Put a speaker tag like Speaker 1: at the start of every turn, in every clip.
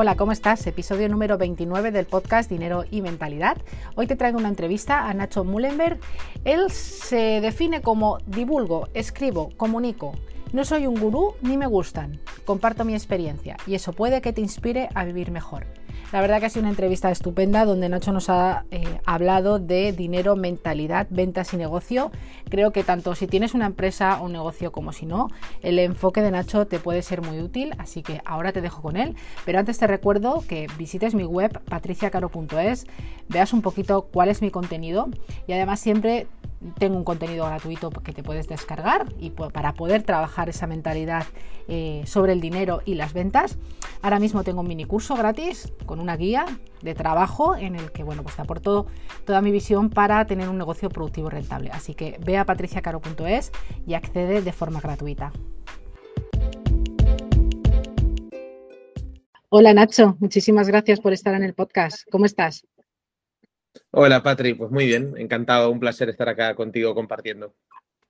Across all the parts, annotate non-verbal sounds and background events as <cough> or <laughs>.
Speaker 1: Hola, ¿cómo estás? Episodio número 29 del podcast Dinero y Mentalidad. Hoy te traigo una entrevista a Nacho Mullenberg. Él se define como divulgo, escribo, comunico. No soy un gurú ni me gustan. Comparto mi experiencia y eso puede que te inspire a vivir mejor. La verdad que ha sido una entrevista estupenda donde Nacho nos ha eh, hablado de dinero, mentalidad, ventas y negocio. Creo que tanto si tienes una empresa o un negocio como si no, el enfoque de Nacho te puede ser muy útil, así que ahora te dejo con él. Pero antes te recuerdo que visites mi web patriciacaro.es, veas un poquito cuál es mi contenido y además siempre tengo un contenido gratuito que te puedes descargar y para poder trabajar esa mentalidad eh, sobre el dinero y las ventas. Ahora mismo tengo un mini curso gratis con una guía de trabajo en el que bueno, pues te aporto toda mi visión para tener un negocio productivo rentable. Así que ve a patriciacaro.es y accede de forma gratuita. Hola Nacho, muchísimas gracias por estar en el podcast. ¿Cómo estás?
Speaker 2: Hola, Patri. Pues muy bien, encantado, un placer estar acá contigo compartiendo.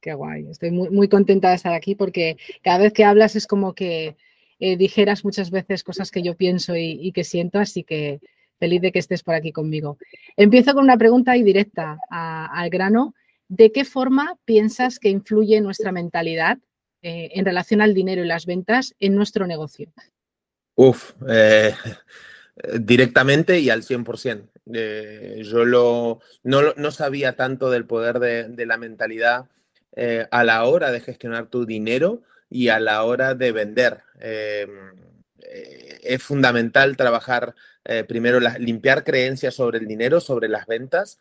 Speaker 1: Qué guay, estoy muy, muy contenta de estar aquí porque cada vez que hablas es como que eh, dijeras muchas veces cosas que yo pienso y, que siento, así que feliz de que estés por aquí conmigo. Empiezo con una pregunta y directa al grano. ¿De qué forma piensas que influye nuestra mentalidad eh, en relación al dinero y las ventas en nuestro negocio?
Speaker 2: Uf, eh, directamente y al 100%. Eh, yo lo, no, sabía tanto del poder de, la mentalidad eh, a la hora de gestionar tu dinero y a la hora de vender. Em, eh, es fundamental trabajar primero, limpiar creencias sobre el dinero, sobre las ventas,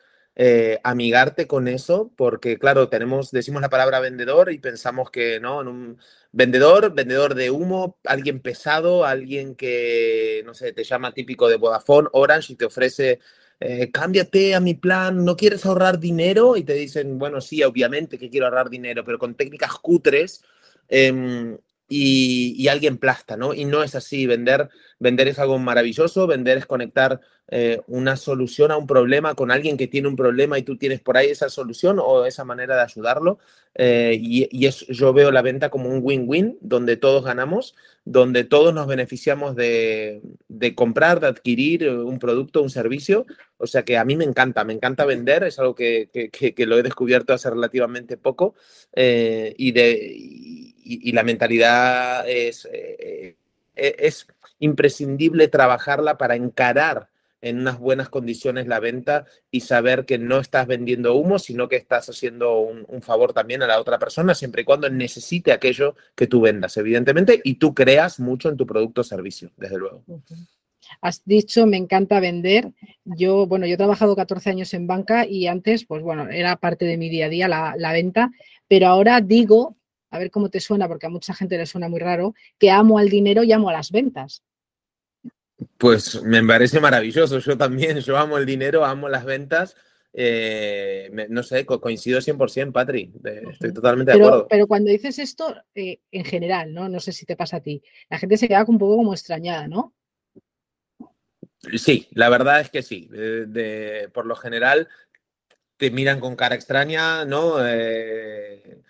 Speaker 2: amigarte con eso, porque claro, tenemos, decimos la palabra vendedor y pensamos que no, en un vendedor, vendedor de humo, alguien pesado, alguien que, no sé, te llama típico de Vodafone, Orange y te ofrece eh, cámbiate a mi plan, ¿no quieres ahorrar dinero? Y te dicen, bueno, sí, obviamente que quiero ahorrar dinero, pero con técnicas cutres. Em, y, alguien plasta, ¿no? Y no es así. Vender, vender es algo maravilloso, vender es conectar eh, una solución a un problema con alguien que tiene un problema y tú tienes por ahí esa solución o esa manera de ayudarlo. Eh, y, es, yo veo la venta como un win-win, donde todos ganamos, donde todos nos beneficiamos de, comprar, de adquirir un producto, un servicio. O sea que a mí me encanta, me encanta vender, es algo que, lo he descubierto hace relativamente poco eh, y de la mentalidad es, eh, eh, es imprescindible trabajarla para encarar en unas buenas condiciones la venta y saber que no estás vendiendo humo, sino que estás haciendo un, favor también a la otra persona, siempre y cuando necesite aquello que tú vendas, evidentemente, y tú creas mucho en tu producto o servicio, desde luego.
Speaker 1: Has dicho, me encanta vender. Yo, bueno, yo he trabajado 14 años en banca y antes, pues bueno, era parte de mi día a día la, la venta, pero ahora digo a ver cómo te suena, porque a mucha gente le suena muy raro, que amo al dinero y amo a las ventas.
Speaker 2: Pues me parece maravilloso, yo también, yo amo el dinero, amo las ventas. Eh, no sé, coincido 100%, Patri, estoy totalmente
Speaker 1: de
Speaker 2: acuerdo.
Speaker 1: Pero cuando dices esto, eh, en general, ¿no? No sé si te pasa a ti, la gente se queda un poco como extrañada, ¿no?
Speaker 2: Sí, la verdad es que sí. por lo general, te miran con cara extraña, ¿no? Eh,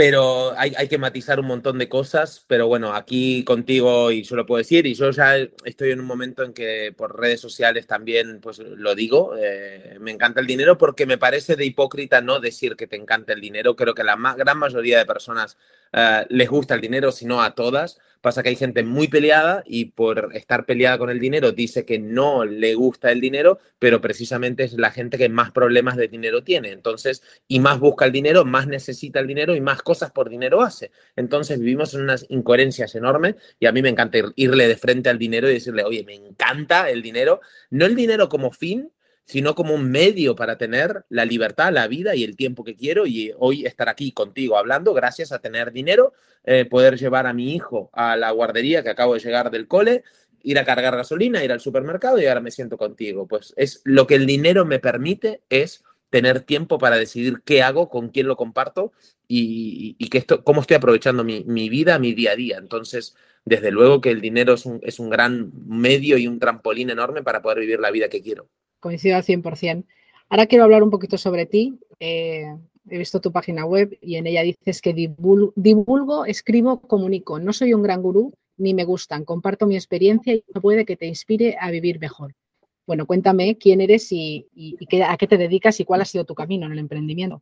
Speaker 2: pero hay, hay, que matizar un montón de cosas, pero bueno, aquí contigo y yo lo puedo decir, y yo ya estoy en un momento en que por redes sociales también pues lo digo, eh, me encanta el dinero porque me parece de hipócrita no decir que te encanta el dinero, creo que la gran mayoría de personas eh, les gusta el dinero, sino a todas, Pasa que hay gente muy peleada y por estar peleada con el dinero dice que no le gusta el dinero, pero precisamente es la gente que más problemas de dinero tiene. Entonces, y más busca el dinero, más necesita el dinero y más cosas por dinero hace. Entonces, vivimos en unas incoherencias enormes y a mí me encanta irle de frente al dinero y decirle, oye, me encanta el dinero, no el dinero como fin, sino como un medio para tener la libertad, la vida y el tiempo que quiero y hoy estar aquí contigo hablando gracias a tener dinero, eh, poder llevar a mi hijo a la guardería que acabo de llegar del cole, ir a cargar gasolina, ir al supermercado y ahora me siento contigo. Pues es lo que el dinero me permite es tener tiempo para decidir qué hago, con quién lo comparto y, que esto, cómo estoy aprovechando mi, vida, mi día a día. Entonces, desde luego que el dinero es un, es un gran medio y un trampolín enorme para poder vivir la vida que quiero
Speaker 1: coincido al 100%. Ahora quiero hablar un poquito sobre ti. Eh, he visto tu página web y en ella dices que divulgo, escribo, comunico. No soy un gran gurú ni me gustan. Comparto mi experiencia y puede que te inspire a vivir mejor. Bueno, cuéntame quién eres y, a qué te dedicas y cuál ha sido tu camino en el emprendimiento.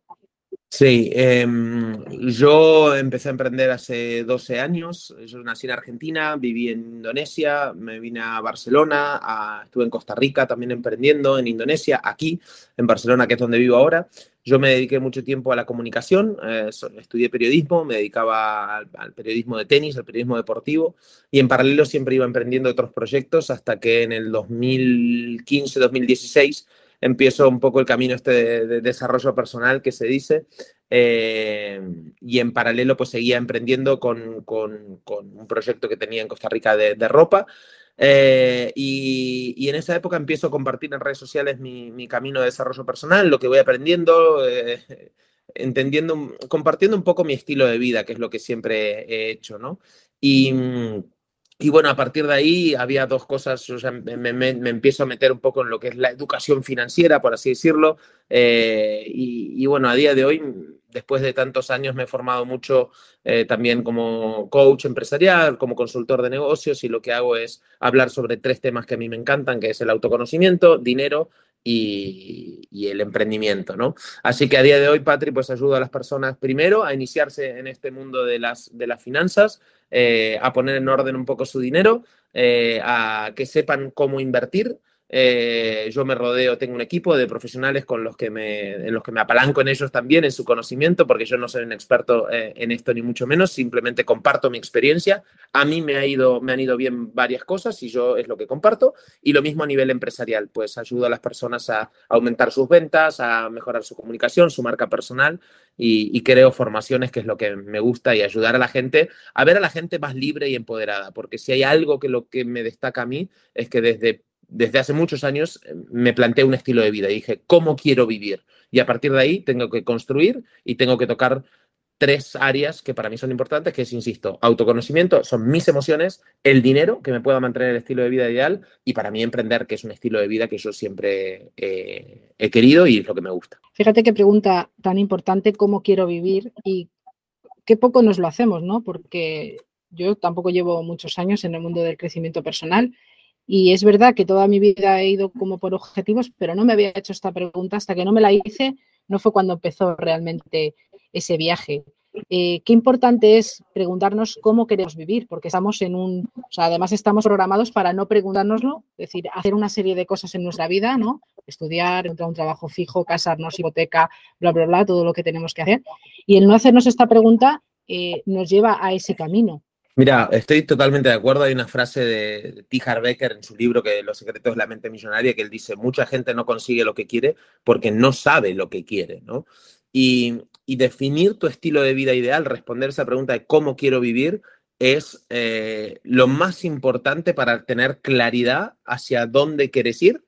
Speaker 2: Sí, em, yo empecé a emprender hace 12 años. Yo nací en Argentina, viví en Indonesia, me vine a Barcelona, estuve en Costa Rica también emprendiendo, en Indonesia, aquí, en Barcelona, que es donde vivo ahora. Yo me dediqué mucho tiempo a la comunicación, eh, estudié periodismo, me dedicaba al, al, periodismo de tenis, al periodismo deportivo, y en paralelo siempre iba emprendiendo otros proyectos hasta que en el 2015-2016 empiezo un poco el camino este de, desarrollo personal que se dice. Eh, y en paralelo pues seguía emprendiendo con, con, un proyecto que tenía en Costa Rica de, ropa. Eh, y, en esa época empiezo a compartir en redes sociales mi, mi camino de desarrollo personal, lo que voy aprendiendo, eh, entendiendo, compartiendo un poco mi estilo de vida, que es lo que siempre he hecho, ¿no? Y y bueno, a partir de ahí había dos cosas, o sea, me, empiezo a meter un poco en lo que es la educación financiera, por así decirlo. Eh, y, bueno, a día de hoy, después de tantos años, me he formado mucho eh, también como coach empresarial, como consultor de negocios, y lo que hago es hablar sobre tres temas que a mí me encantan, que es el autoconocimiento, dinero y, el emprendimiento, ¿no? Así que a día de hoy, Patri, pues ayudo a las personas primero a iniciarse en este mundo de las, de las finanzas, eh, a poner en orden un poco su dinero, eh, a que sepan cómo invertir, eh, yo me rodeo, tengo un equipo de profesionales con los que me, en los que me apalanco en ellos también, en su conocimiento, porque yo no soy un experto eh, en esto ni mucho menos, simplemente comparto mi experiencia. A mí me, ha ido, me han ido bien varias cosas y yo es lo que comparto. Y lo mismo a nivel empresarial, pues ayudo a las personas a aumentar sus ventas, a mejorar su comunicación, su marca personal y, y creo formaciones, que es lo que me gusta, y ayudar a la gente a ver a la gente más libre y empoderada, porque si hay algo que lo que me destaca a mí es que desde desde hace muchos años eh, me planteé un estilo de vida y dije, ¿cómo quiero vivir? Y a partir de ahí tengo que construir y tengo que tocar tres áreas que para mí son importantes, que es, insisto, autoconocimiento, son mis emociones, el dinero, que me pueda mantener el estilo de vida ideal, y para mí emprender, que es un estilo de vida que yo siempre eh, he querido y es lo que me gusta.
Speaker 1: Fíjate qué pregunta tan importante, ¿cómo quiero vivir? Y qué poco nos lo hacemos, ¿no? Porque yo tampoco llevo muchos años en el mundo del crecimiento personal y es verdad que toda mi vida he ido como por objetivos, pero no me había hecho esta pregunta hasta que no me la hice, no fue cuando empezó realmente ese viaje. Eh, qué importante es preguntarnos cómo queremos vivir, porque estamos en un, o sea, además estamos programados para no preguntárnoslo, es decir, hacer una serie de cosas en nuestra vida, ¿no? Estudiar, entrar a un trabajo fijo, casarnos, hipoteca, bla, bla, bla, todo lo que tenemos que hacer. Y el no hacernos esta pregunta eh, nos lleva a ese camino.
Speaker 2: Mira, estoy totalmente de acuerdo. Hay una frase de T. Becker en su libro que Los secretos de la mente millonaria que él dice, mucha gente no consigue lo que quiere porque no sabe lo que quiere, ¿no? Y, definir tu estilo de vida ideal, responder esa pregunta de cómo quiero vivir, es eh, lo más importante para tener claridad hacia dónde quieres ir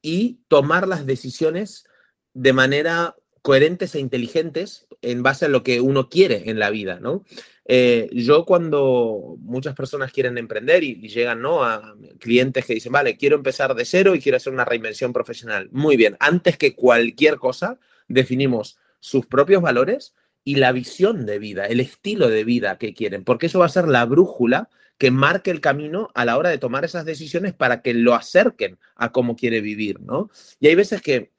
Speaker 2: y tomar las decisiones de manera coherentes e inteligentes en base a lo que uno quiere en la vida, ¿no? Eh, yo cuando muchas personas quieren emprender y, llegan ¿no? a clientes que dicen, vale, quiero empezar de cero y quiero hacer una reinvención profesional. Muy bien, antes que cualquier cosa, definimos sus propios valores y la visión de vida, el estilo de vida que quieren, porque eso va a ser la brújula que marque el camino a la hora de tomar esas decisiones para que lo acerquen a cómo quiere vivir, ¿no? Y hay veces que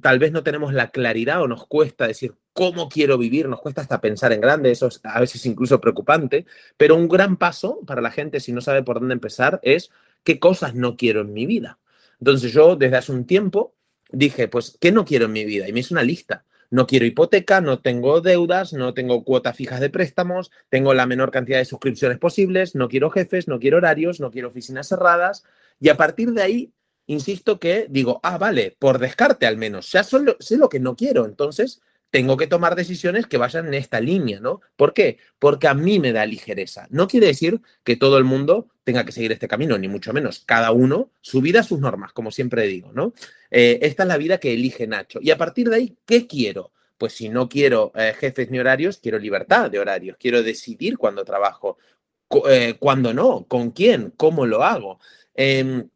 Speaker 2: tal vez no tenemos la claridad o nos cuesta decir cómo quiero vivir, nos cuesta hasta pensar en grande, eso es a veces incluso preocupante, pero un gran paso para la gente si no sabe por dónde empezar es qué cosas no quiero en mi vida. Entonces yo desde hace un tiempo dije, pues, ¿qué no quiero en mi vida? Y me hice una lista. No quiero hipoteca, no tengo deudas, no tengo cuotas fijas de préstamos, tengo la menor cantidad de suscripciones posibles, no quiero jefes, no quiero horarios, no quiero oficinas cerradas. Y a partir de ahí insisto que digo, ah, vale, por descarte al menos, ya solo, sé lo que no quiero, entonces tengo que tomar decisiones que vayan en esta línea, ¿no? ¿Por qué? Porque a mí me da ligereza. No quiere decir que todo el mundo tenga que seguir este camino, ni mucho menos. Cada uno, su vida, sus normas, como siempre digo, ¿no? Eh, esta es la vida que elige Nacho. Y a partir de ahí, ¿qué quiero? Pues si no quiero eh, jefes ni horarios, quiero libertad de horarios, quiero decidir cuándo trabajo, eh, cuándo no, con quién, cómo lo hago. Em,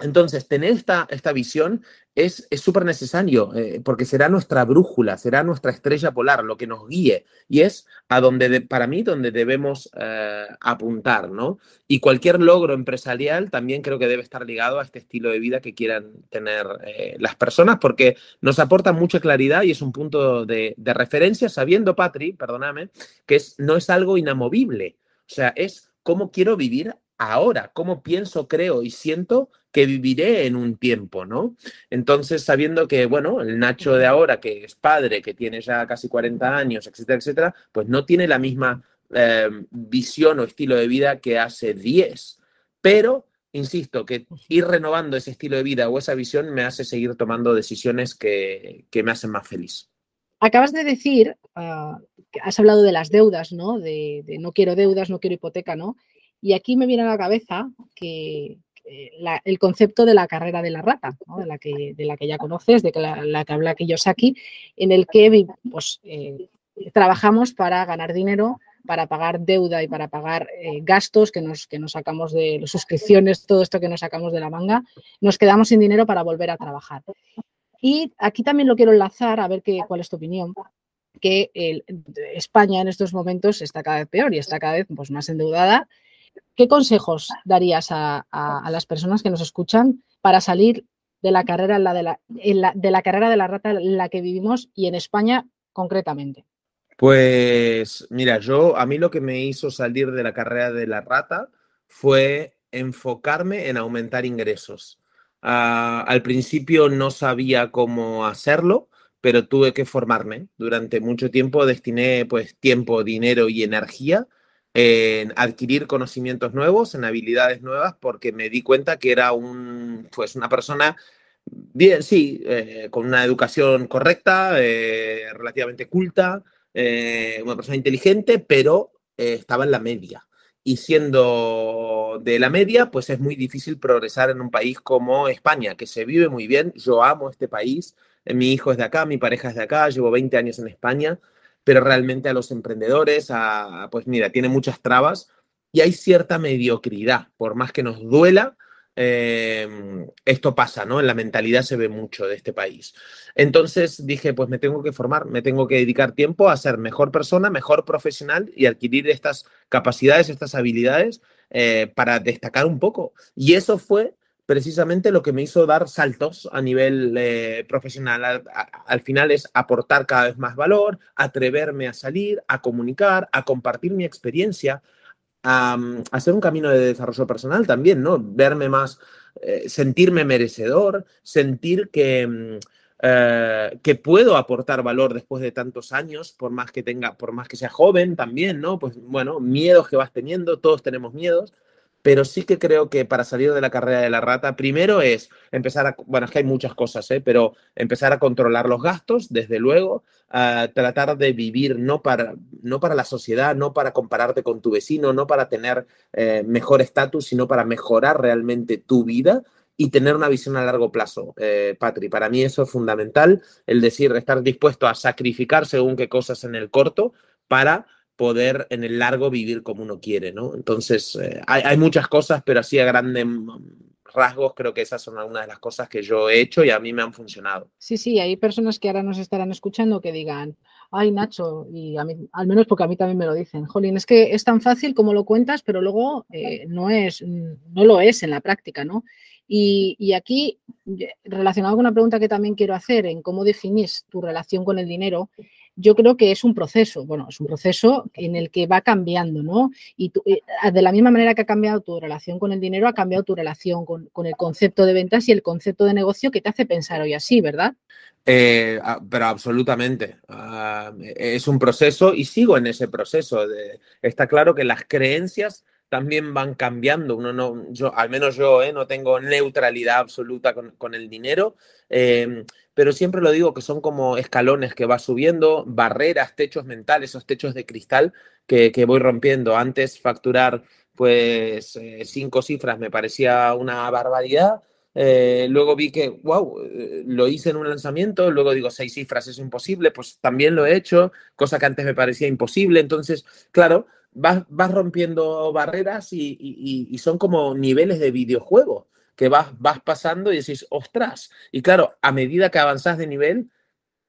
Speaker 2: entonces, tener esta, esta visión es súper necesario, eh, porque será nuestra brújula, será nuestra estrella polar, lo que nos guíe, y es a donde, para mí, donde debemos eh, apuntar, ¿no? Y cualquier logro empresarial también creo que debe estar ligado a este estilo de vida que quieran tener eh, las personas, porque nos aporta mucha claridad y es un punto de, de referencia, sabiendo, Patri, perdóname, que es, no es algo inamovible, o sea, es cómo quiero vivir ahora, cómo pienso, creo y siento que viviré en un tiempo, ¿no? Entonces, sabiendo que, bueno, el Nacho de ahora, que es padre, que tiene ya casi 40 años, etcétera, etcétera, pues no tiene la misma eh, visión o estilo de vida que hace 10. Pero, insisto, que ir renovando ese estilo de vida o esa visión me hace seguir tomando decisiones que, me hacen más feliz.
Speaker 1: Acabas de decir, ah, has hablado de las deudas, ¿no? De, de, no quiero deudas, no quiero hipoteca, ¿no? Y aquí me viene a la cabeza que, el concepto de la carrera de la rata, de, la que, la que ya conoces, de la, que habla Kiyosaki, en el que pues, eh, trabajamos para ganar dinero, para pagar deuda y para pagar eh, gastos que nos, que nos sacamos de las suscripciones, todo esto que nos sacamos de la manga, nos quedamos sin dinero para volver a trabajar. Y aquí también lo quiero enlazar, a ver qué, cuál es tu opinión, que España en estos momentos está cada vez peor y está cada vez pues, más endeudada ¿Qué consejos darías a, las personas que nos escuchan para salir de la carrera de la rata en la que vivimos y en España concretamente?
Speaker 2: Pues mira, yo a mí lo que me hizo salir de la carrera de la rata fue enfocarme en aumentar ingresos. Ah, al principio no sabía cómo hacerlo, pero tuve que formarme. Durante mucho tiempo destiné pues tiempo, dinero y energía en adquirir conocimientos nuevos, en habilidades nuevas, porque me di cuenta que era un, pues una persona, bien, sí, eh, con una educación correcta, eh, relativamente culta, eh, una persona inteligente, pero estaba en la media. Y siendo de la media, pues es muy difícil progresar en un país como España, que se vive muy bien. Yo amo este país. Mi hijo es de acá, mi pareja es de acá, llevo 20 años en España pero realmente a los emprendedores, a, pues mira, tiene muchas trabas y hay cierta mediocridad, por más que nos duela, em, esto pasa, ¿no? En la mentalidad se ve mucho de este país. Entonces dije, pues me tengo que formar, me tengo que dedicar tiempo a ser mejor persona, mejor profesional y adquirir estas capacidades, estas habilidades eh, para destacar un poco. Y eso fue precisamente lo que me hizo dar saltos a nivel eh, profesional. Al, final es aportar cada vez más valor, atreverme a salir, a comunicar, a compartir mi experiencia, a, hacer un camino de desarrollo personal también, ¿no? Verme más, eh, sentirme merecedor, sentir que... Mm, eh, que puedo aportar valor después de tantos años, por más que tenga, por más que sea joven también, ¿no? Pues bueno, miedos que vas teniendo, todos tenemos miedos, pero sí que creo que para salir de la carrera de la rata, primero es empezar a, bueno, es que hay muchas cosas, ¿eh? pero empezar a controlar los gastos, desde luego, a tratar de vivir no para, no para la sociedad, no para compararte con tu vecino, no para tener eh, mejor estatus, sino para mejorar realmente tu vida y tener una visión a largo plazo, eh, Patri. Para mí eso es fundamental, el decir, estar dispuesto a sacrificar según qué cosas en el corto para poder en el largo vivir como uno quiere, ¿no? Entonces, eh, hay, muchas cosas, pero así a grandes rasgos creo que esas son algunas de las cosas que yo he hecho y a mí me han funcionado.
Speaker 1: Sí, sí, hay personas que ahora nos estarán escuchando que digan, ay Nacho, y a mí, al menos porque a mí también me lo dicen, Jolín, es que es tan fácil como lo cuentas, pero luego eh, no, es, no lo es en la práctica, ¿no? Y, y, aquí, relacionado con una pregunta que también quiero hacer en cómo definís tu relación con el dinero, yo creo que es un proceso, bueno, es un proceso en el que va cambiando, ¿no? Y eh, de la misma manera que ha cambiado tu relación con el dinero, ha cambiado tu relación con, el concepto de ventas y el concepto de negocio que te hace pensar hoy así, ¿verdad?
Speaker 2: Eh, ah, pero absolutamente. Ah, es un proceso y sigo en ese proceso. Está claro que las creencias también van cambiando. Uno no, yo, al menos yo, ¿eh? no tengo neutralidad absoluta con, el dinero, em, pero siempre lo digo que son como escalones que va subiendo, barreras, techos mentales, esos techos de cristal que, voy rompiendo. Antes facturar pues eh, cinco cifras me parecía una barbaridad. Eh, luego vi que, wow, lo hice en un lanzamiento, luego digo, seis cifras es imposible, pues también lo he hecho, cosa que antes me parecía imposible. Entonces, claro, vas, rompiendo barreras y, son como niveles de videojuego. que vas, vas pasando y decís, ostras. Y claro, a medida que avanzas de nivel,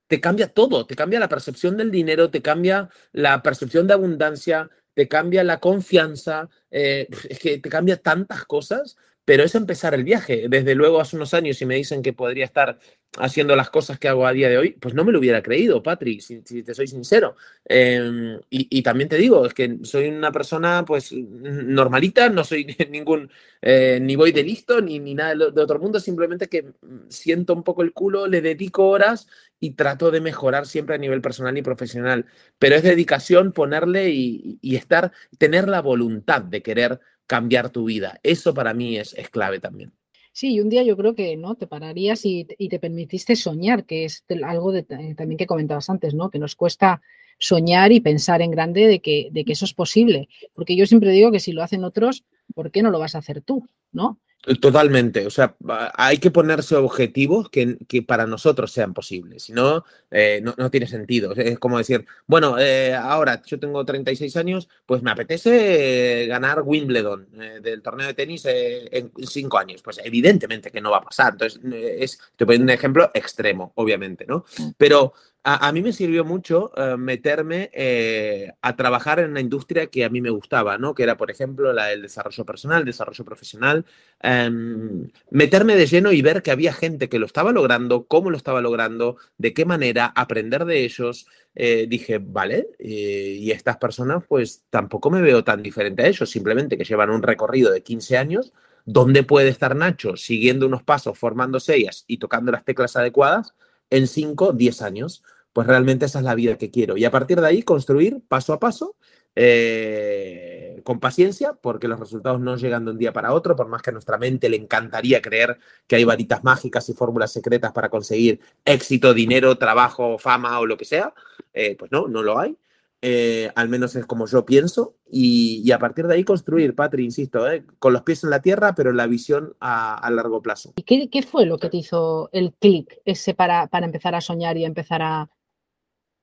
Speaker 2: te cambia todo, te cambia la percepción del dinero, te cambia la percepción de abundancia, te cambia la confianza, eh, es que te cambia tantas cosas pero es empezar el viaje. Desde luego, hace unos años, si me dicen que podría estar haciendo las cosas que hago a día de hoy, pues no me lo hubiera creído, Patrick, si, te soy sincero. Em, y, también te digo, es que soy una persona, pues, normalita, no soy <laughs> ningún, eh, ni voy de listo, ni, ni nada de, otro mundo, simplemente que siento un poco el culo, le dedico horas y trato de mejorar siempre a nivel personal y profesional. Pero es dedicación ponerle y, y estar, tener la voluntad de querer cambiar tu vida. Eso para mí es, es clave también.
Speaker 1: Sí, y un día yo creo que no te pararías y, te permitiste soñar, que es algo de, eh, también que comentabas antes, ¿no? Que nos cuesta soñar y pensar en grande de que, de que eso es posible. Porque yo siempre digo que si lo hacen otros, ¿por qué no lo vas a hacer tú? ¿No?
Speaker 2: Totalmente, o sea, hay que ponerse objetivos que, para nosotros sean posibles, si no, eh, no, tiene sentido. Es como decir, bueno, eh, ahora yo tengo 36 años, pues me apetece ganar Wimbledon eh, del torneo de tenis en 5 años. Pues evidentemente que no va a pasar. Entonces, es, te pongo un ejemplo extremo, obviamente, ¿no? Mm. Pero a, mí me sirvió mucho eh, meterme eh, a trabajar en una industria que a mí me gustaba, ¿no? Que era, por ejemplo, la del desarrollo personal, desarrollo profesional. Em, meterme de lleno y ver que había gente que lo estaba logrando, cómo lo estaba logrando, de qué manera, aprender de ellos. Eh, dije, vale, y estas personas, pues tampoco me veo tan diferente a ellos, simplemente que llevan un recorrido de 15 años. ¿Dónde puede estar Nacho siguiendo unos pasos, formándose ellas y tocando las teclas adecuadas? en 5, 10 años. Pues realmente esa es la vida que quiero. Y a partir de ahí construir paso a paso, eh, con paciencia, porque los resultados no llegan de un día para otro, por más que a nuestra mente le encantaría creer que hay varitas mágicas y fórmulas secretas para conseguir éxito, dinero, trabajo, fama o lo que sea, eh, pues no, no lo hay. Eh, al menos es como yo pienso, y, a partir de ahí construir, Patri, insisto, con los pies en la tierra, pero la visión a, largo plazo.
Speaker 1: ¿Y qué, fue lo que te hizo el clic ese para, para, empezar a soñar y empezar a,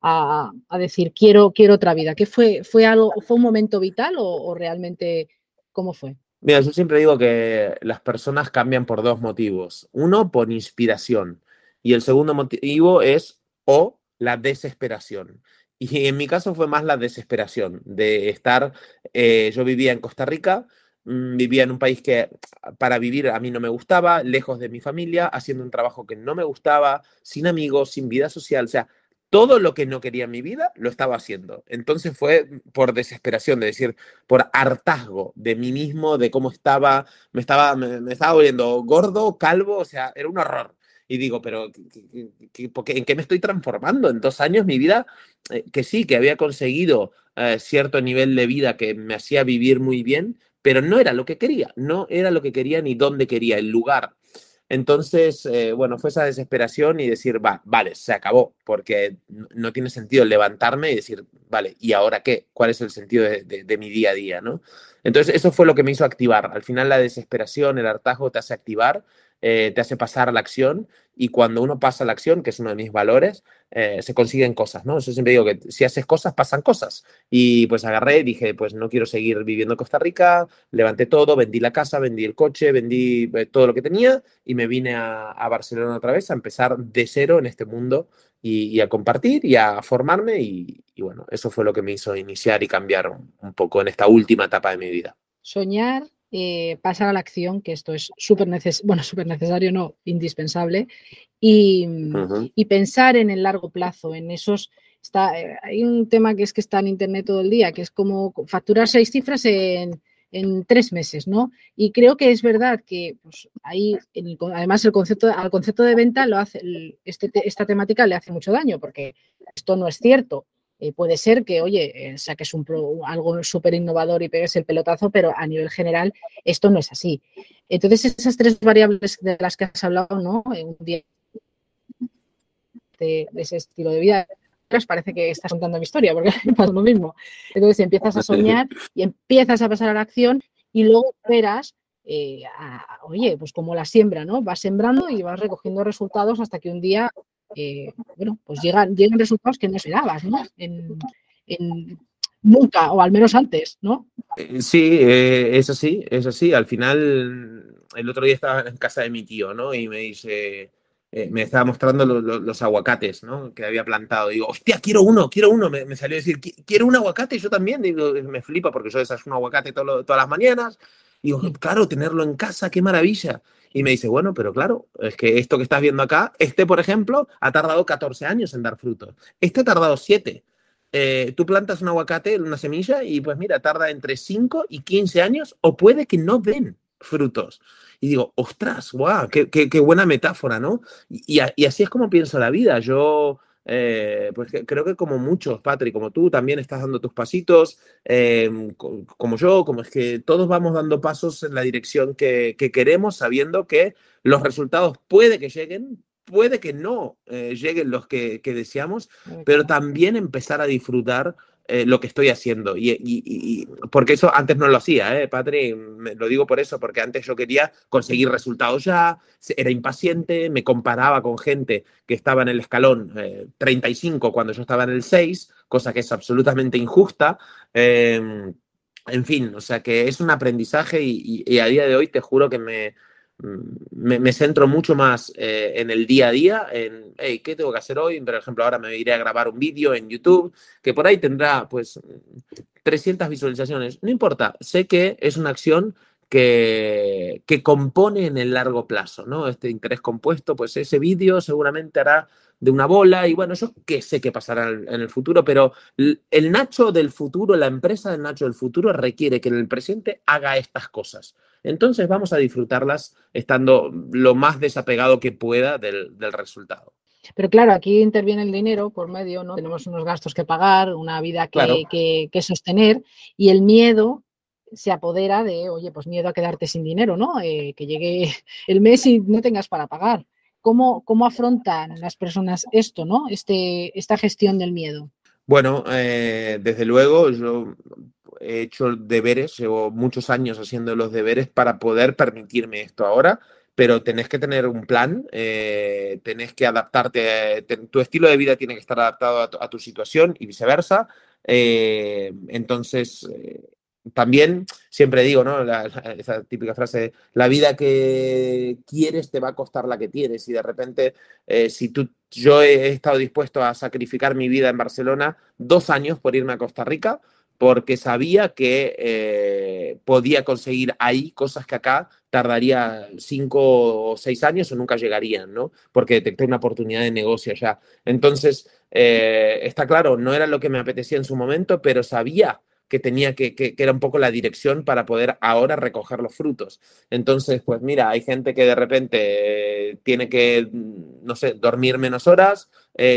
Speaker 1: a, decir, quiero, quiero otra vida? ¿Qué fue? ¿Fue, algo, fue un momento vital o, realmente cómo fue?
Speaker 2: Mira, yo siempre digo que las personas cambian por dos motivos. Uno, por inspiración, y el segundo motivo es o la desesperación. Y en mi caso fue más la desesperación de estar, eh, yo vivía en Costa Rica, mm, vivía en un país que para vivir a mí no me gustaba, lejos de mi familia, haciendo un trabajo que no me gustaba, sin amigos, sin vida social, o sea, todo lo que no quería en mi vida lo estaba haciendo. Entonces fue por desesperación, de decir, por hartazgo de mí mismo, de cómo estaba, me estaba, me, me estaba volviendo gordo, calvo, o sea, era un horror y digo, pero ¿en qué me estoy transformando? En dos años mi vida, eh, que sí, que había conseguido eh, cierto nivel de vida que me hacía vivir muy bien, pero no era lo que quería, no era lo que quería ni dónde quería, el lugar. Entonces, eh, bueno, fue esa desesperación y decir, va, vale, se acabó, porque no tiene sentido levantarme y decir, vale, ¿y ahora qué? ¿Cuál es el sentido de, de mi día a día? ¿no? Entonces, eso fue lo que me hizo activar. Al final, la desesperación, el hartazgo te hace activar eh, te hace pasar a la acción y cuando uno pasa a la acción, que es uno de mis valores, eh, se consiguen cosas, ¿no? Yo siempre digo que si haces cosas, pasan cosas. Y pues agarré dije, pues no quiero seguir viviendo en Costa Rica, levanté todo, vendí la casa, vendí el coche, vendí eh, todo lo que tenía y me vine a, Barcelona otra vez a empezar de cero en este mundo y, a compartir y a formarme y, bueno, eso fue lo que me hizo iniciar y cambiar un poco en esta última etapa de mi vida.
Speaker 1: Soñar eh, pasar a la acción, que esto es súper necesario, bueno, súper necesario, no, indispensable, y, pensar en el largo plazo, en esos... Está, eh, hay un tema que es que está en Internet todo el día, que es como facturar seis cifras en, tres meses, ¿no? Y creo que es verdad que pues, ahí, además, el concepto, al concepto de venta lo hace, este, esta temática le hace mucho daño, porque esto no es cierto. Eh, puede ser que, oye, eh, saques un algo súper innovador y pegues el pelotazo, pero a nivel general esto no es así. Entonces, esas tres variables de las que has hablado, ¿no? En un día de, ese estilo de vida, pues parece que estás contando mi historia, porque <laughs> pasa lo mismo. Entonces empiezas a soñar <laughs> y empiezas a pasar a la acción y luego esperas, eh, oye, pues como la siembra, ¿no? Vas sembrando y vas recogiendo resultados hasta que un día eh, bueno, pues llegan, llegan resultados que no esperabas, ¿no? En, nunca, o al menos antes, ¿no?
Speaker 2: Eh, sí, eh, es así, es así. Al final, el otro día estaba en casa de mi tío, ¿no? Y me dice, eh, me estaba mostrando los aguacates, ¿no? Que había plantado. Y digo, hostia, quiero uno, quiero uno. Me, salió a decir, quiero un aguacate. Yo también. Digo, me flipa porque yo desayuno aguacate todas las mañanas. Y digo, claro, tenerlo en casa, qué maravilla. Y me dice, bueno, pero claro, es que esto que estás viendo acá, este, por ejemplo, ha tardado 14 años en dar frutos. Este ha tardado 7. Eh, tú plantas un aguacate, una semilla, y pues mira, tarda entre 5 y 15 años, o puede que no den frutos. Y digo, ostras, guau, qué, qué, buena metáfora, ¿no? Y, y, así es como pienso la vida. Yo, eh, pues creo que como muchos, Patrick, como tú, también estás dando tus pasitos, em, como yo, como es que todos vamos dando pasos en la dirección que, queremos, sabiendo que los resultados puede que lleguen, puede que no eh, lleguen los que, que deseamos, pero también empezar a disfrutar eh, lo que estoy haciendo. Y, porque eso antes no lo hacía, ¿eh, Patri? lo digo por eso, porque antes yo quería conseguir resultados ya, era impaciente, me comparaba con gente que estaba en el escalón 35 eh, cuando yo estaba en el 6, cosa que es absolutamente injusta. Em, en fin, o sea que es un aprendizaje y a día de hoy te juro que me, me, centro mucho más eh, en el día a día, en, hey, ¿qué tengo que hacer hoy? Por ejemplo, ahora me iré a grabar un vídeo en YouTube que por ahí tendrá pues 300 visualizaciones. No importa, sé que es una acción que, que compone en el largo plazo, ¿no? Este interés compuesto, pues ese vídeo seguramente hará de una bola y bueno, yo qué sé qué pasará en el futuro, pero el Nacho del futuro, la empresa del Nacho del futuro requiere que en el presente haga estas cosas. Entonces vamos a disfrutarlas estando lo más desapegado que pueda del, resultado.
Speaker 1: Pero claro, aquí interviene el dinero por medio, ¿no? Tenemos unos gastos que pagar, una vida que, que, sostener y el miedo se apodera de, oye, pues miedo a quedarte sin dinero, ¿no? Eh, que llegue el mes y no tengas para pagar. ¿Cómo, cómo afrontan las personas esto, ¿no? Este, esta gestión del miedo.
Speaker 2: Bueno, eh, desde luego, yo he hecho deberes, llevo muchos años haciendo los deberes para poder permitirme esto ahora, pero tenés que tener un plan, eh, tenés que adaptarte, tu estilo de vida tiene que estar adaptado a tu, situación y viceversa. Eh, entonces, eh, también siempre digo, ¿no? esa típica frase, la vida que quieres te va a costar la que tienes y de repente, si tú, yo he estado dispuesto a sacrificar mi vida en Barcelona dos años por irme a Costa Rica, porque sabía que eh, podía conseguir ahí cosas que acá tardaría cinco o seis años o nunca llegarían, ¿no? Porque detecté una oportunidad de negocio allá. Entonces, eh, está claro, no era lo que me apetecía en su momento, pero sabía que tenía que, que, era un poco la dirección para poder ahora recoger los frutos. Entonces, pues mira, hay gente que de repente eh, tiene que, no sé, dormir menos horas,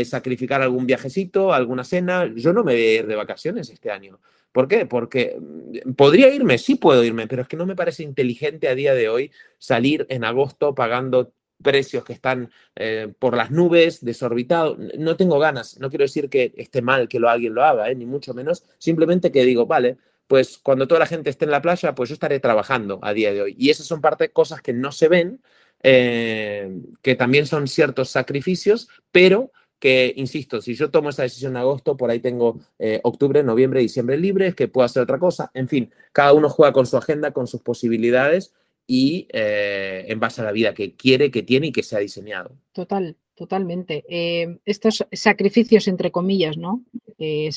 Speaker 2: sacrificar algún viajecito, alguna cena. Yo no me voy a ir de vacaciones este año. ¿Por qué? Porque mm, podría irme, sí puedo irme, pero es que no me parece inteligente a día de hoy salir en agosto pagando precios que están eh, por las nubes, desorbitados. No tengo ganas, no quiero decir que esté mal que lo, alguien lo haga, eh, ni mucho menos, simplemente que digo, vale, pues cuando toda la gente esté en la playa, pues yo estaré trabajando a día de hoy. Y esas son parte cosas que no se ven, eh, que también son ciertos sacrificios, pero que, insisto, si yo tomo esa decisión en agosto, por ahí tengo octubre, noviembre, diciembre libres, que puedo hacer otra cosa. En fin, cada uno juega con su agenda, con sus posibilidades y eh, en base a la vida que quiere, que tiene y que se ha diseñado.
Speaker 1: Total, totalmente. Eh, estos sacrificios, entre comillas, ¿no?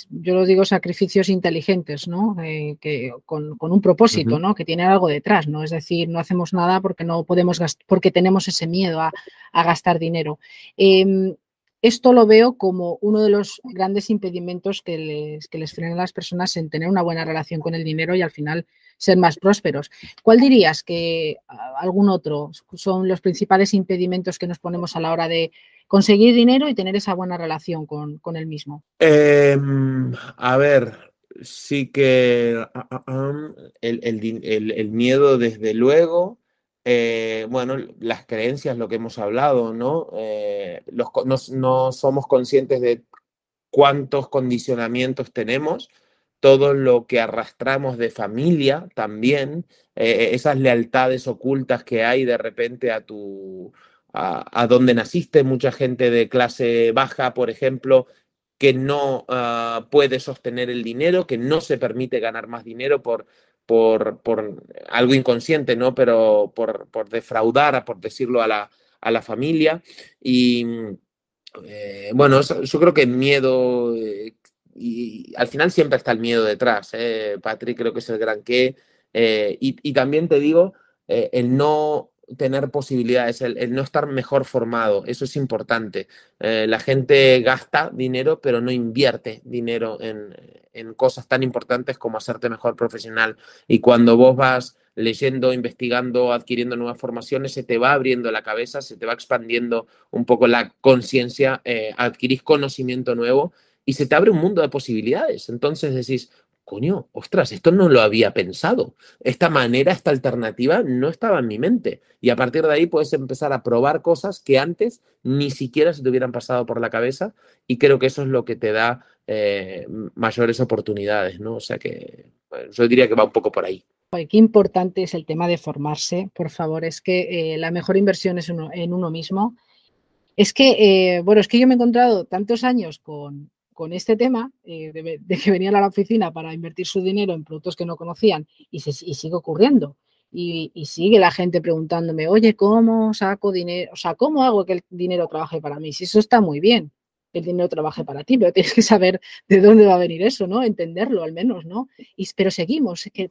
Speaker 1: yo lo digo sacrificios inteligentes, ¿no? que, con, un propósito, ¿no? Que tienen algo detrás, ¿no? Es decir, no hacemos nada porque no podemos porque tenemos ese miedo a, a gastar dinero. Esto lo veo como uno de los grandes impedimentos que les, que les frenan a las personas en tener una buena relación con el dinero y al final ser más prósperos. ¿Cuál dirías que algún otro son los principales impedimentos que nos ponemos a la hora de conseguir dinero y tener esa buena relación con, el mismo?
Speaker 2: Em, a ver, sí que ah, ah, ah, el miedo desde luego. Eh, bueno, las creencias, lo que hemos hablado, ¿no? Eh, no, somos conscientes de cuántos condicionamientos tenemos, todo lo que arrastramos de familia también, eh, esas lealtades ocultas que hay de repente a tu, a, donde naciste, mucha gente de clase baja, por ejemplo, que no ah, puede sostener el dinero, que no se permite ganar más dinero por por, por algo inconsciente, ¿no? Pero por, por, defraudar, por decirlo, a la, a la familia. Y eh, bueno, yo creo que miedo, eh, y al final siempre está el miedo detrás, ¿eh? Patrick creo que es el gran qué. Y, y, también te digo, el no tener posibilidades, el, no estar mejor formado, eso es importante. La gente gasta dinero, pero no invierte dinero en, en, cosas tan importantes como hacerte mejor profesional. Y cuando vos vas leyendo, investigando, adquiriendo nuevas formaciones, se te va abriendo la cabeza, se te va expandiendo un poco la conciencia, eh, adquirís conocimiento nuevo y se te abre un mundo de posibilidades. Entonces decís, coño, ostras, esto no lo había pensado. Esta manera, esta alternativa no estaba en mi mente. Y a partir de ahí puedes empezar a probar cosas que antes ni siquiera se te hubieran pasado por la cabeza. Y creo que eso es lo que te da eh, mayores oportunidades, ¿no? O sea que yo diría que va un poco por ahí.
Speaker 1: Qué importante es el tema de formarse, por favor. Es que eh, la mejor inversión es en uno mismo. Es que, eh, bueno, es que yo me he encontrado tantos años con, con este tema de, que venían a la oficina para invertir su dinero en productos que no conocían y, se, sigue ocurriendo. Y, sigue la gente preguntándome, oye, ¿cómo saco dinero? O sea, ¿cómo hago que el dinero trabaje para mí? Si eso está muy bien, el dinero trabaje para ti, pero tienes que saber de dónde va a venir eso, ¿no? Entenderlo al menos, ¿no? Y, pero seguimos, que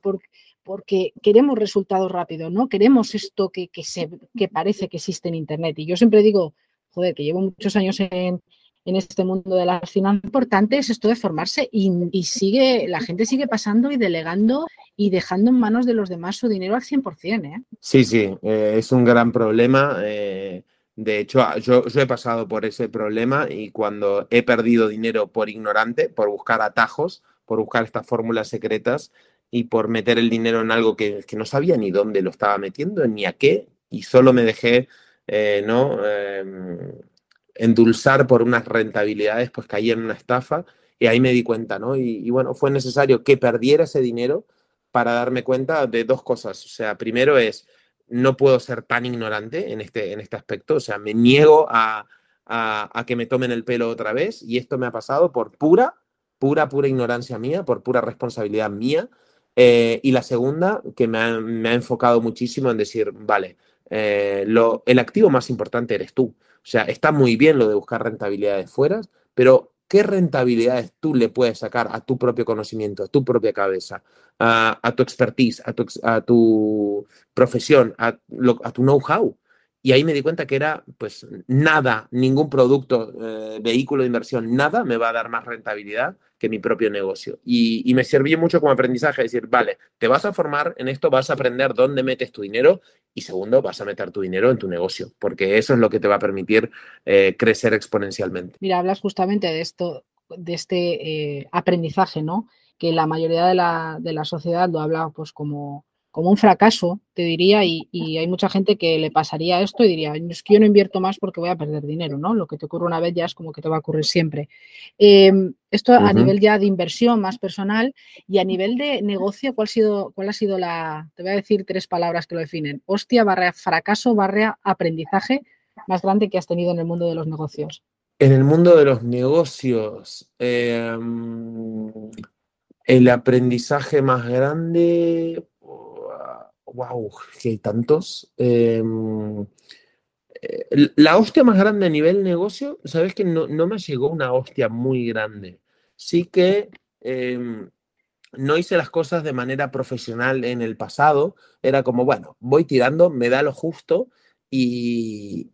Speaker 1: porque queremos resultados rápidos, ¿no? Queremos esto que, que, se, que parece que existe en Internet. Y yo siempre digo, joder, que llevo muchos años en, en este mundo de las finanzas importante es esto de formarse y, sigue, la gente sigue pasando y delegando y dejando en manos de los demás su dinero al 100%. ¿eh?
Speaker 2: Sí, sí, eh, es un gran problema. Eh, de hecho, yo, he pasado por ese problema y cuando he perdido dinero por ignorante, por buscar atajos, por buscar estas fórmulas secretas y por meter el dinero en algo que, que no sabía ni dónde lo estaba metiendo, ni a qué, y solo me dejé, ¿no? Em, endulzar por unas rentabilidades, pues caí en una estafa y ahí me di cuenta, ¿no? Y, bueno, fue necesario que perdiera ese dinero para darme cuenta de dos cosas. O sea, primero es, no puedo ser tan ignorante en este, en este aspecto, o sea, me niego a, a, que me tomen el pelo otra vez y esto me ha pasado por pura, pura, pura ignorancia mía, por pura responsabilidad mía. Eh, y la segunda, que me ha, me ha, enfocado muchísimo en decir, vale, eh, lo, el activo más importante eres tú. O sea, está muy bien lo de buscar rentabilidades fuera, pero ¿qué rentabilidades tú le puedes sacar a tu propio conocimiento, a tu propia cabeza, a, tu expertise, a tu, profesión, a, a tu know-how? Y ahí me di cuenta que era, pues, nada, ningún producto, eh, vehículo de inversión, nada me va a dar más rentabilidad que mi propio negocio. Y, me sirvió mucho como aprendizaje, decir, vale, te vas a formar en esto, vas a aprender dónde metes tu dinero y segundo, vas a meter tu dinero en tu negocio, porque eso es lo que te va a permitir eh, crecer exponencialmente.
Speaker 1: Mira, hablas justamente de esto, de este eh, aprendizaje, ¿no? Que la mayoría de la, de la sociedad lo habla pues como como un fracaso, te diría, y, hay mucha gente que le pasaría esto y diría, es que yo no invierto más porque voy a perder dinero, ¿no? Lo que te ocurre una vez ya es como que te va a ocurrir siempre. Em, esto a nivel ya de inversión más personal y a nivel de negocio, ¿cuál ha sido, cuál ha sido la, te voy a decir tres palabras que lo definen, hostia, barra fracaso, barra aprendizaje más grande que has tenido en el mundo de los negocios?
Speaker 2: En el mundo de los negocios, em, el aprendizaje más grande, wow, que hay tantos. Em, eh, la hostia más grande a nivel negocio, sabes que no, me llegó una hostia muy grande. Sí que em, no hice las cosas de manera profesional en el pasado. Era como, bueno, voy tirando, me da lo justo. Y,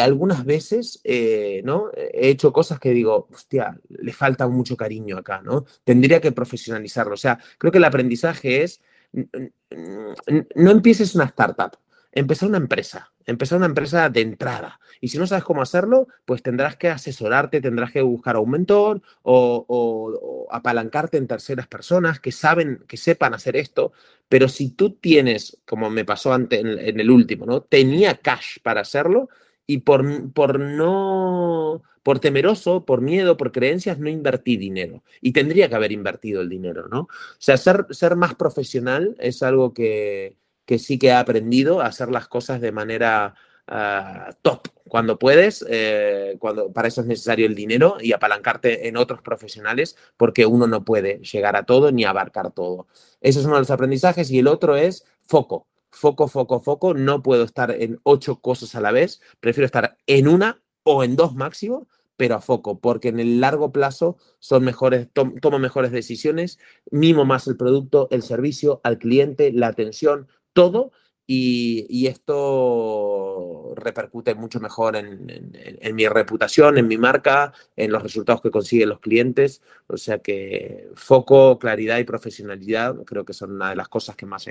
Speaker 2: algunas veces, eh, ¿no? He hecho cosas que digo, hostia, le falta mucho cariño acá, ¿no? Tendría que profesionalizarlo. O sea, creo que el aprendizaje es no empieces una startup, empieza una empresa, empezar una empresa de entrada. Y si no sabes cómo hacerlo, pues tendrás que asesorarte, tendrás que buscar a un mentor o, apalancarte en terceras personas que saben, que sepan hacer esto. Pero si tú tienes, como me pasó antes en, en el último, ¿no? Tenía cash para hacerlo y por, por no por temeroso, por miedo, por creencias, no invertí dinero. Y tendría que haber invertido el dinero, ¿no? O sea, ser, más profesional es algo que, sí que he aprendido a hacer las cosas de manera ah, top cuando puedes, eh, cuando para eso es necesario el dinero y apalancarte en otros profesionales porque uno no puede llegar a todo ni abarcar todo. Ese es uno de los aprendizajes y el otro es foco. Foco, foco, foco. No puedo estar en ocho cosas a la vez. Prefiero estar en una o en dos máximo pero a foco, porque en el largo plazo son mejores, tomo mejores decisiones, mimo más el producto, el servicio, al cliente, la atención, todo, y, esto repercute mucho mejor en, mi reputación, en mi marca, en los resultados que consiguen los clientes. O sea que foco, claridad y profesionalidad creo que son una de las cosas que más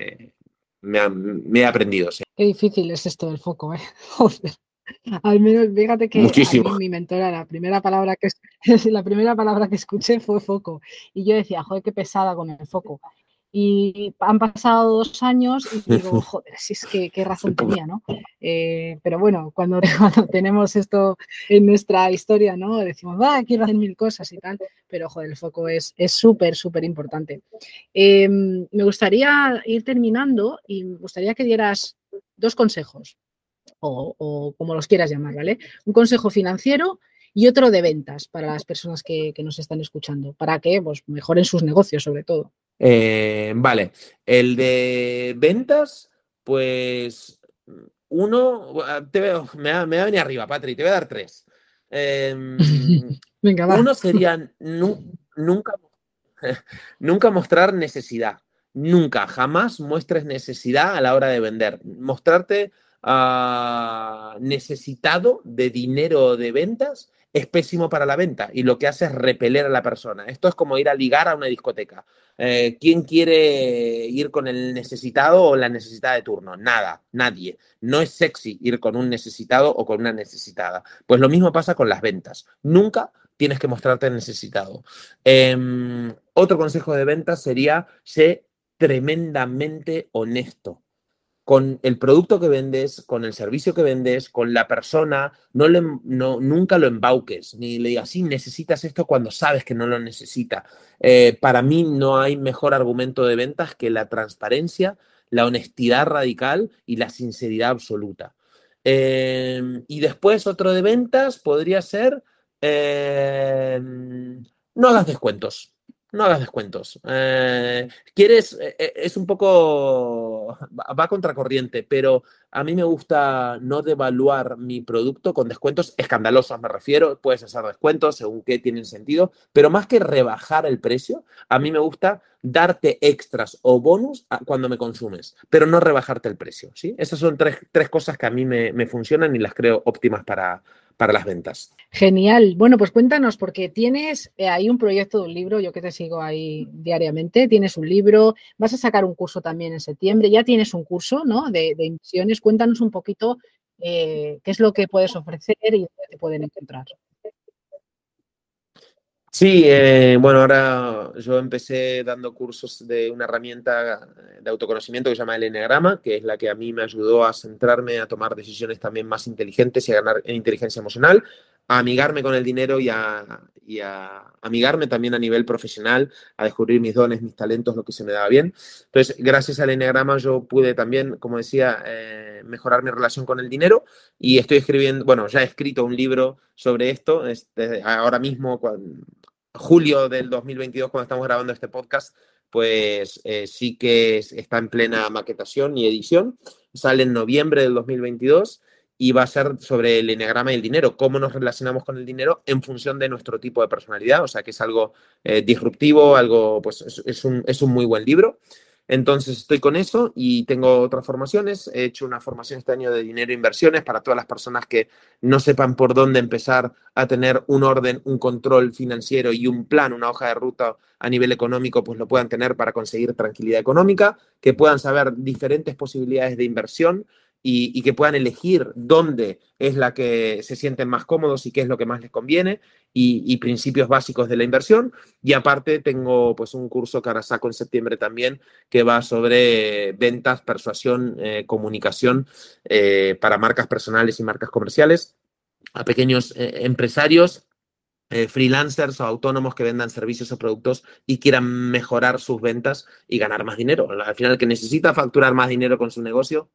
Speaker 2: me, he aprendido.
Speaker 1: Qué difícil es esto del foco, ¿eh? <laughs> Al menos, fíjate que mi mentora, la primera palabra que <laughs> la primera palabra que escuché fue foco. Y yo decía, joder, qué pesada con el foco. Y han pasado dos años y digo, <laughs> joder, si es que qué razón tenía, ¿no? Eh, pero bueno, <laughs> cuando, tenemos esto en nuestra historia, ¿no? Decimos, va, quiero hacer mil cosas y tal, pero joder, el foco es súper, súper importante. Em, me gustaría ir terminando y me gustaría que dieras dos consejos o, como los quieras llamar, ¿vale? Un consejo financiero y otro de ventas para las personas que, nos están escuchando, para que pues, mejoren sus negocios sobre todo.
Speaker 2: Eh, vale, el de ventas, pues uno, te veo, me va, a venir arriba, Patri, te voy a dar tres. Em, <laughs> Venga, va. Uno sería nunca, <laughs> nunca mostrar necesidad. Nunca, jamás muestres necesidad a la hora de vender. Mostrarte Ah, necesitado de dinero de ventas es pésimo para la venta y lo que hace es repeler a la persona. Esto es como ir a ligar a una discoteca. Eh, ¿Quién quiere ir con el necesitado o la necesitada de turno? Nada, nadie. No es sexy ir con un necesitado o con una necesitada. Pues lo mismo pasa con las ventas. Nunca tienes que mostrarte necesitado. Em, otro consejo de ventas sería ser tremendamente honesto con el producto que vendes, con el servicio que vendes, con la persona, no, le, no nunca lo embauques, ni le digas, sí, necesitas esto cuando sabes que no lo necesita. Eh, para mí no hay mejor argumento de ventas que la transparencia, la honestidad radical y la sinceridad absoluta. Em, y después otro de ventas podría ser, em, no hagas descuentos no hagas descuentos. Eh, quieres, eh, eh, es un poco, va contracorriente, pero a mí me gusta no devaluar mi producto con descuentos escandalosos, me refiero. Puedes hacer descuentos según qué tienen sentido, pero más que rebajar el precio, a mí me gusta darte extras o bonus cuando me consumes, pero no rebajarte el precio. ¿sí? Esas son tres, cosas que a mí me funcionan y las creo óptimas para, para las ventas.
Speaker 1: Genial. Bueno, pues cuéntanos, porque tienes eh, ahí un proyecto de un libro, yo que te sigo ahí diariamente, tienes un libro, vas a sacar un curso también en septiembre, ya tienes un curso ¿no? de, de. Cuéntanos un poquito eh, qué es lo que puedes ofrecer y dónde te pueden encontrar.
Speaker 2: Sí, eh, bueno, ahora yo empecé dando cursos de una herramienta de autoconocimiento que se llama el Enneagrama, que es la que a mí me ayudó a centrarme, a tomar decisiones también más inteligentes y a ganar en inteligencia emocional, a amigarme con el dinero y a, amigarme también a nivel profesional, a descubrir mis dones, mis talentos, lo que se me daba bien. Entonces, gracias al Enneagrama yo pude también, como decía, eh, mejorar mi relación con el dinero y estoy escribiendo, bueno, ya he escrito un libro sobre esto, este, ahora mismo, cuando, julio del 2022, cuando estamos grabando este podcast, pues eh, sí que está en plena maquetación y edición. Sale en noviembre del 2022 y va a ser sobre el enneagrama y el dinero, cómo nos relacionamos con el dinero en función de nuestro tipo de personalidad. O sea que es algo eh, disruptivo, algo, pues es, un, es un muy buen libro. Entonces estoy con eso y tengo otras formaciones. He hecho una formación este año de dinero e inversiones para todas las personas que no sepan por dónde empezar a tener un orden, un control financiero y un plan, una hoja de ruta a nivel económico, pues lo puedan tener para conseguir tranquilidad económica, que puedan saber diferentes posibilidades de inversión y, que puedan elegir dónde es la que se sienten más cómodos y qué es lo que más les conviene y, principios básicos de la inversión. Y aparte tengo pues un curso que ahora saco en septiembre también que va sobre ventas, persuasión, eh, comunicación eh, para marcas personales y marcas comerciales a pequeños eh, empresarios freelancers o autónomos que vendan servicios o productos y quieran mejorar sus ventas y ganar más dinero. Al final, el que necesita facturar más dinero con su negocio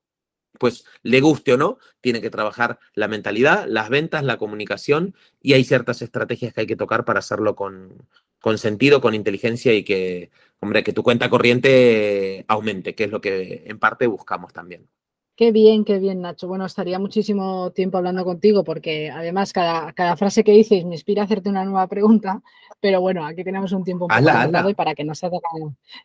Speaker 2: pues le guste o no, tiene que trabajar la mentalidad, las ventas, la comunicación y hay ciertas estrategias que hay que tocar para hacerlo con, con sentido, con inteligencia y que, hombre, que tu cuenta corriente aumente, que es lo que en parte buscamos también.
Speaker 1: Qué bien, qué bien, Nacho. Bueno, estaría muchísimo tiempo hablando contigo porque además cada, cada frase que dices me inspira a hacerte una nueva pregunta, pero bueno, aquí tenemos un tiempo
Speaker 2: un poco
Speaker 1: y para que no se haga...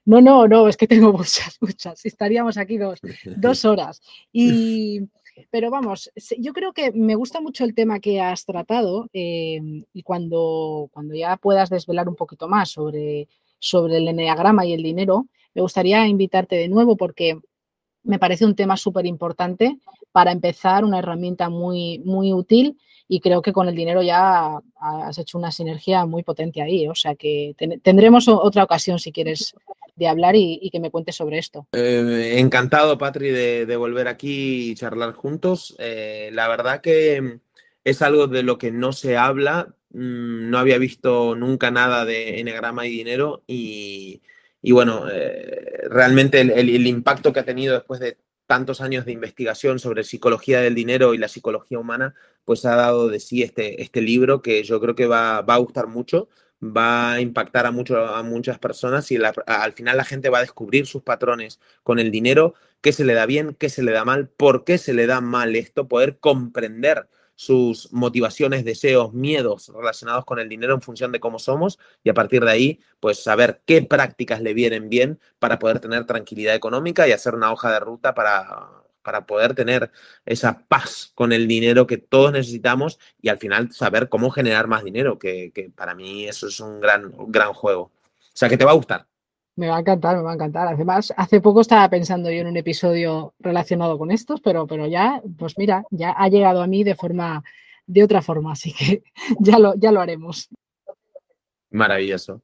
Speaker 1: No, no, no, es que tengo <laughs> muchas, muchas. Estaríamos aquí dos, <laughs> dos horas. Y, <laughs> pero vamos, yo creo que me gusta mucho el tema que has tratado em, y cuando, cuando ya puedas desvelar un poquito más sobre, sobre el enneagrama y el dinero, me gustaría invitarte de nuevo porque me parece un tema súper importante para empezar, una herramienta muy, muy útil y creo que con el dinero ya has hecho una sinergia muy potente ahí. O sea que tendremos otra ocasión, si quieres, de hablar y, que me cuentes sobre esto.
Speaker 2: Eh, encantado, Patri, de, volver aquí y charlar juntos. Eh, la verdad que es algo de lo que no se habla. Mm, no había visto nunca nada de enegrama y dinero y y bueno, eh, realmente el, impacto que ha tenido después de tantos años de investigación sobre psicología del dinero y la psicología humana, pues ha dado de sí este, este libro que yo creo que va, a gustar mucho, va a impactar a, mucho, a muchas personas y al final la gente va a descubrir sus patrones con el dinero, qué se le da bien, qué se le da mal, por qué se le da mal esto, poder comprender sus motivaciones, deseos, miedos relacionados con el dinero en función de cómo somos y a partir de ahí, pues saber qué prácticas le vienen bien para poder tener tranquilidad económica y hacer una hoja de ruta para, para poder tener esa paz con el dinero que todos necesitamos y al final saber cómo generar más dinero, que, que para mí eso es un gran, un gran juego. O sea, que te va a gustar.
Speaker 1: Me va a encantar, me va a encantar. Además, hace poco estaba pensando yo en un episodio relacionado con estos, pero, pero ya, pues mira, ya ha llegado a mí de forma, de otra forma, así que <laughs> ya lo, ya lo haremos.
Speaker 2: Maravilloso.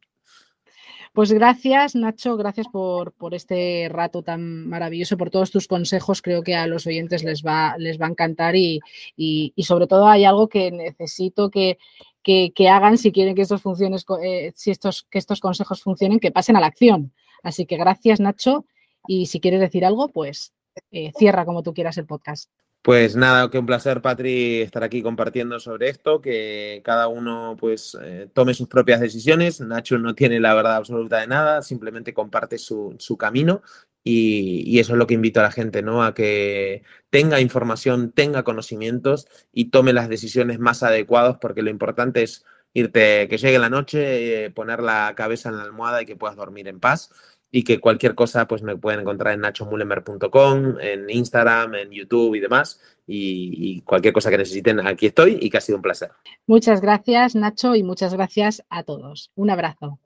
Speaker 1: Pues gracias, Nacho, gracias por, por, este rato tan maravilloso, por todos tus consejos. Creo que a los oyentes les va, les va a encantar y, y, y sobre todo hay algo que necesito que, que, hagan si quieren que estos, funciones, eh, si estos, que estos consejos funcionen, que pasen a la acción. Así que gracias, Nacho. Y si quieres decir algo, pues eh, cierra como tú quieras el podcast.
Speaker 2: Pues nada, que un placer, Patri, estar aquí compartiendo sobre esto, que cada uno pues eh, tome sus propias decisiones. Nacho no tiene la verdad absoluta de nada, simplemente comparte su, su camino y, eso es lo que invito a la gente, ¿no? A que tenga información, tenga conocimientos y tome las decisiones más adecuadas, porque lo importante es irte, que llegue la noche, eh, poner la cabeza en la almohada y que puedas dormir en paz. Y que cualquier cosa, pues me pueden encontrar en nachomulemer.com, en Instagram, en YouTube y demás. y cualquier cosa que necesiten, aquí estoy y que ha sido un placer.
Speaker 1: Muchas gracias, Nacho, y muchas gracias a todos. Un abrazo.